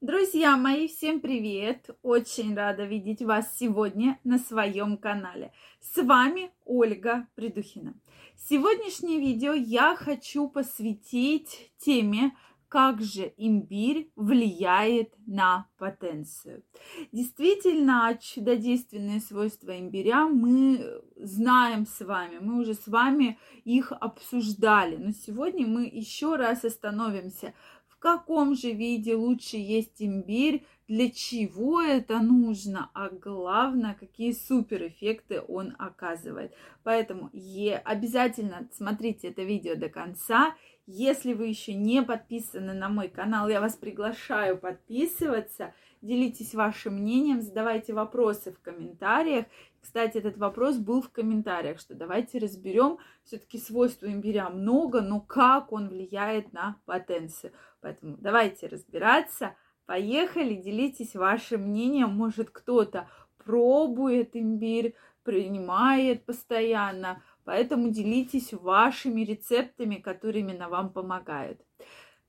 Друзья мои, всем привет! Очень рада видеть вас сегодня на своем канале. С вами Ольга Придухина. Сегодняшнее видео я хочу посвятить теме как же имбирь влияет на потенцию. Действительно, чудодейственные свойства имбиря мы знаем с вами, мы уже с вами их обсуждали, но сегодня мы еще раз остановимся – каком же виде лучше есть имбирь, для чего это нужно, а главное, какие супер эффекты он оказывает. Поэтому е, обязательно смотрите это видео до конца. Если вы еще не подписаны на мой канал, я вас приглашаю подписываться. Делитесь вашим мнением, задавайте вопросы в комментариях. Кстати, этот вопрос был в комментариях, что давайте разберем все-таки свойства имбиря много, но как он влияет на потенцию. Поэтому давайте разбираться. Поехали, делитесь вашим мнением. Может, кто-то пробует имбирь, принимает постоянно. Поэтому делитесь вашими рецептами, которые именно вам помогают.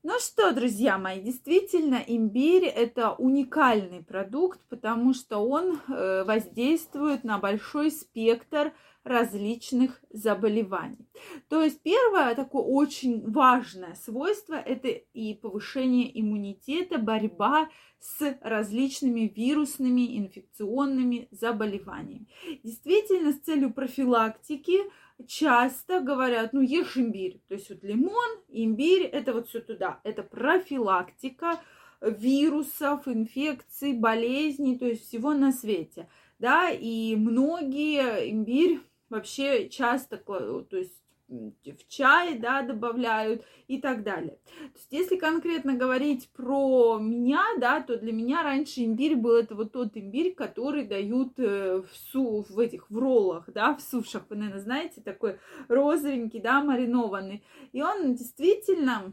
Ну что, друзья мои, действительно, имбирь это уникальный продукт, потому что он э, воздействует на большой спектр различных заболеваний. То есть первое такое очень важное свойство – это и повышение иммунитета, борьба с различными вирусными инфекционными заболеваниями. Действительно, с целью профилактики часто говорят, ну ешь имбирь. То есть вот лимон, имбирь, это вот все туда. Это профилактика вирусов, инфекций, болезней, то есть всего на свете. Да, и многие имбирь вообще часто, то есть в чай, да, добавляют и так далее. То есть, если конкретно говорить про меня, да, то для меня раньше имбирь был это вот тот имбирь, который дают э, в, су, в этих, в роллах, да, в сушах, вы, наверное, знаете, такой розовенький, да, маринованный. И он действительно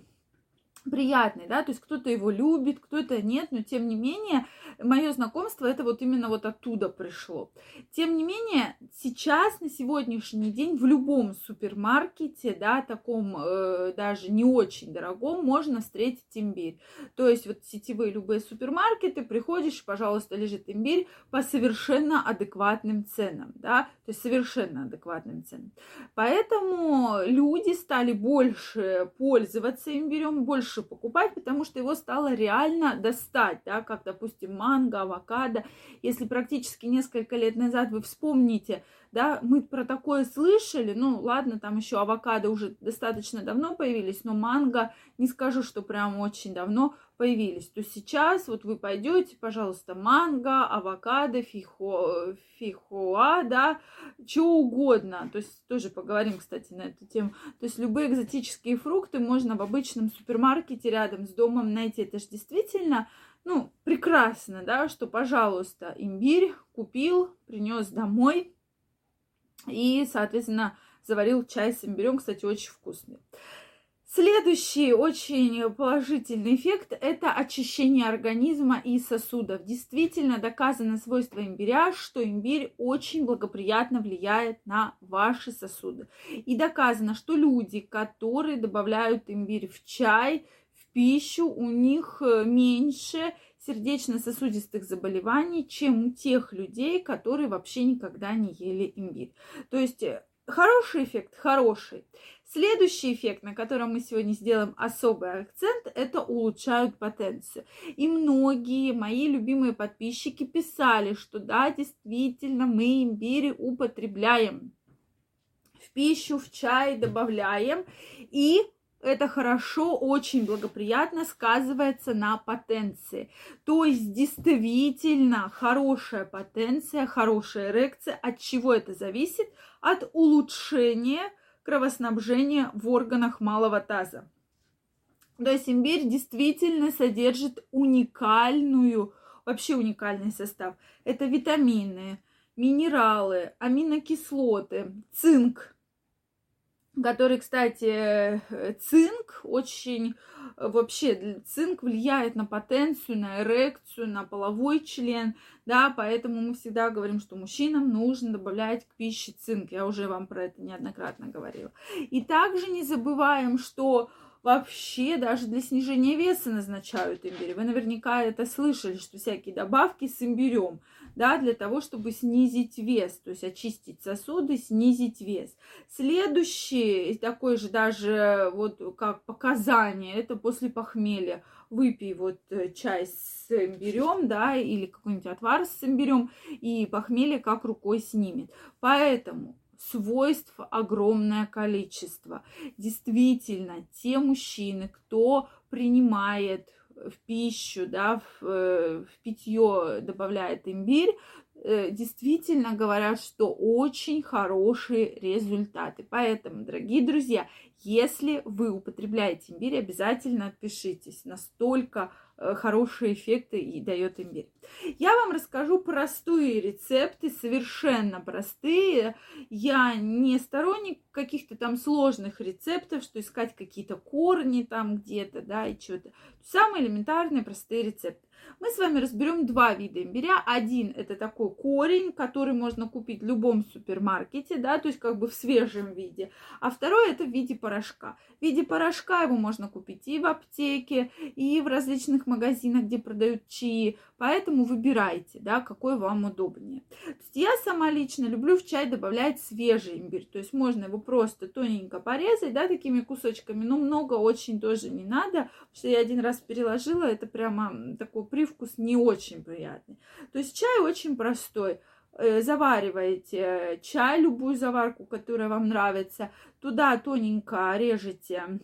приятный, да, то есть кто-то его любит, кто-то нет, но тем не менее мое знакомство это вот именно вот оттуда пришло. Тем не менее сейчас на сегодняшний день в любом супермаркете, да, таком э, даже не очень дорогом, можно встретить имбирь. То есть вот сетевые любые супермаркеты, приходишь, пожалуйста, лежит имбирь по совершенно адекватным ценам, да, то есть совершенно адекватным ценам. Поэтому люди стали больше пользоваться имбирем, больше больше покупать, потому что его стало реально достать, да, как, допустим, манго, авокадо. Если практически несколько лет назад вы вспомните, да, мы про такое слышали, ну, ладно, там еще авокадо уже достаточно давно появились, но манго, не скажу, что прям очень давно появились, то сейчас вот вы пойдете, пожалуйста, манго, авокадо, фихо, фихоа, да, что угодно, то есть тоже поговорим, кстати, на эту тему, то есть любые экзотические фрукты можно в обычном супермаркете рядом с домом найти, это же действительно ну, прекрасно, да, что, пожалуйста, имбирь купил, принес домой, и, соответственно, заварил чай с имбирем, кстати, очень вкусный. Следующий очень положительный эффект – это очищение организма и сосудов. Действительно доказано свойство имбиря, что имбирь очень благоприятно влияет на ваши сосуды. И доказано, что люди, которые добавляют имбирь в чай, в пищу, у них э, меньше сердечно-сосудистых заболеваний, чем у тех людей, которые вообще никогда не ели имбирь. То есть э, хороший эффект, хороший. Следующий эффект, на котором мы сегодня сделаем особый акцент, это улучшают потенцию. И многие мои любимые подписчики писали, что да, действительно, мы имбирь употребляем в пищу, в чай добавляем. И это хорошо, очень благоприятно сказывается на потенции. То есть действительно хорошая потенция, хорошая эрекция. От чего это зависит? От улучшения кровоснабжения в органах малого таза. То есть имбирь действительно содержит уникальную, вообще уникальный состав. Это витамины, минералы, аминокислоты, цинк, который, кстати, цинк очень вообще цинк влияет на потенцию, на эрекцию, на половой член, да, поэтому мы всегда говорим, что мужчинам нужно добавлять к пище цинк. Я уже вам про это неоднократно говорила. И также не забываем, что вообще даже для снижения веса назначают имбирь. Вы наверняка это слышали, что всякие добавки с имбирем, да, для того, чтобы снизить вес, то есть очистить сосуды, снизить вес. Следующий, такой же даже вот как показание, это после похмелья. Выпей вот э, чай с имбирем, да, или какой-нибудь отвар с имбирем, и похмелье как рукой снимет. Поэтому свойств огромное количество. Действительно, те мужчины, кто принимает в пищу, да, в, э, в питье добавляет имбирь, э, действительно говорят, что очень хорошие результаты. Поэтому, дорогие друзья, если вы употребляете имбирь, обязательно отпишитесь. Настолько хорошие эффекты и дает имбирь. Я вам расскажу простые рецепты, совершенно простые. Я не сторонник каких-то там сложных рецептов, что искать какие-то корни там где-то, да, и что-то. Самые элементарные простые рецепты. Мы с вами разберем два вида имбиря. Один это такой корень, который можно купить в любом супермаркете, да, то есть как бы в свежем виде. А второй это в виде порошка. В виде порошка его можно купить и в аптеке, и в различных магазинах, где продают чаи. Поэтому выбирайте, да, какой вам удобнее. Я сама лично люблю в чай добавлять свежий имбирь. То есть можно его просто тоненько порезать, да, такими кусочками. Но много очень тоже не надо, потому что я один раз переложила, это прямо такой привкус не очень приятный. То есть чай очень простой э, завариваете чай, любую заварку, которая вам нравится, туда тоненько режете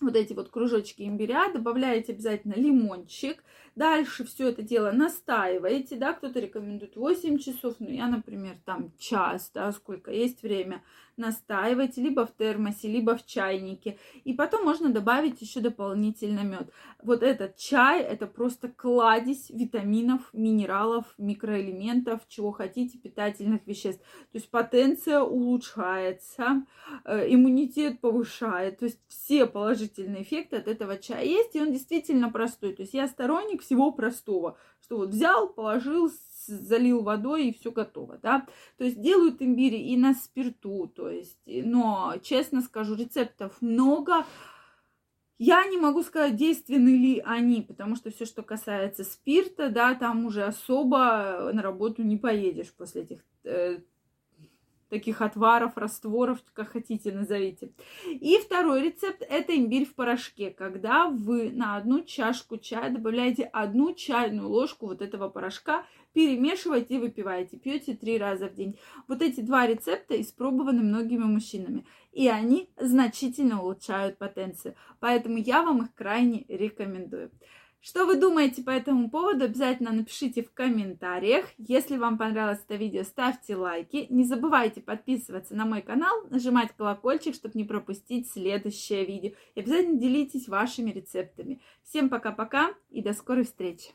вот эти вот кружочки имбиря, добавляете обязательно лимончик, дальше все это дело настаиваете, да, кто-то рекомендует 8 часов, ну я, например, там час, да, сколько есть время, настаивать либо в термосе, либо в чайнике. И потом можно добавить еще дополнительно мед. Вот этот чай это просто кладезь витаминов, минералов, микроэлементов, чего хотите, питательных веществ. То есть потенция улучшается, э, иммунитет повышает. То есть все положительные эффекты от этого чая есть, и он действительно простой. То есть я сторонник всего простого, что вот взял, положил, залил водой и все готово, да. То есть делают имбирь и на спирту, то есть, но, честно скажу, рецептов много. Я не могу сказать, действенны ли они, потому что все, что касается спирта, да, там уже особо на работу не поедешь после этих э, таких отваров, растворов, как хотите назовите. И второй рецепт – это имбирь в порошке, когда вы на одну чашку чая добавляете одну чайную ложку вот этого порошка, перемешиваете и выпиваете, пьете три раза в день. Вот эти два рецепта испробованы многими мужчинами, и они значительно улучшают потенцию, поэтому я вам их крайне рекомендую. Что вы думаете по этому поводу, обязательно напишите в комментариях. Если вам понравилось это видео, ставьте лайки. Не забывайте подписываться на мой канал, нажимать колокольчик, чтобы не пропустить следующее видео. И обязательно делитесь вашими рецептами. Всем пока-пока и до скорой встречи!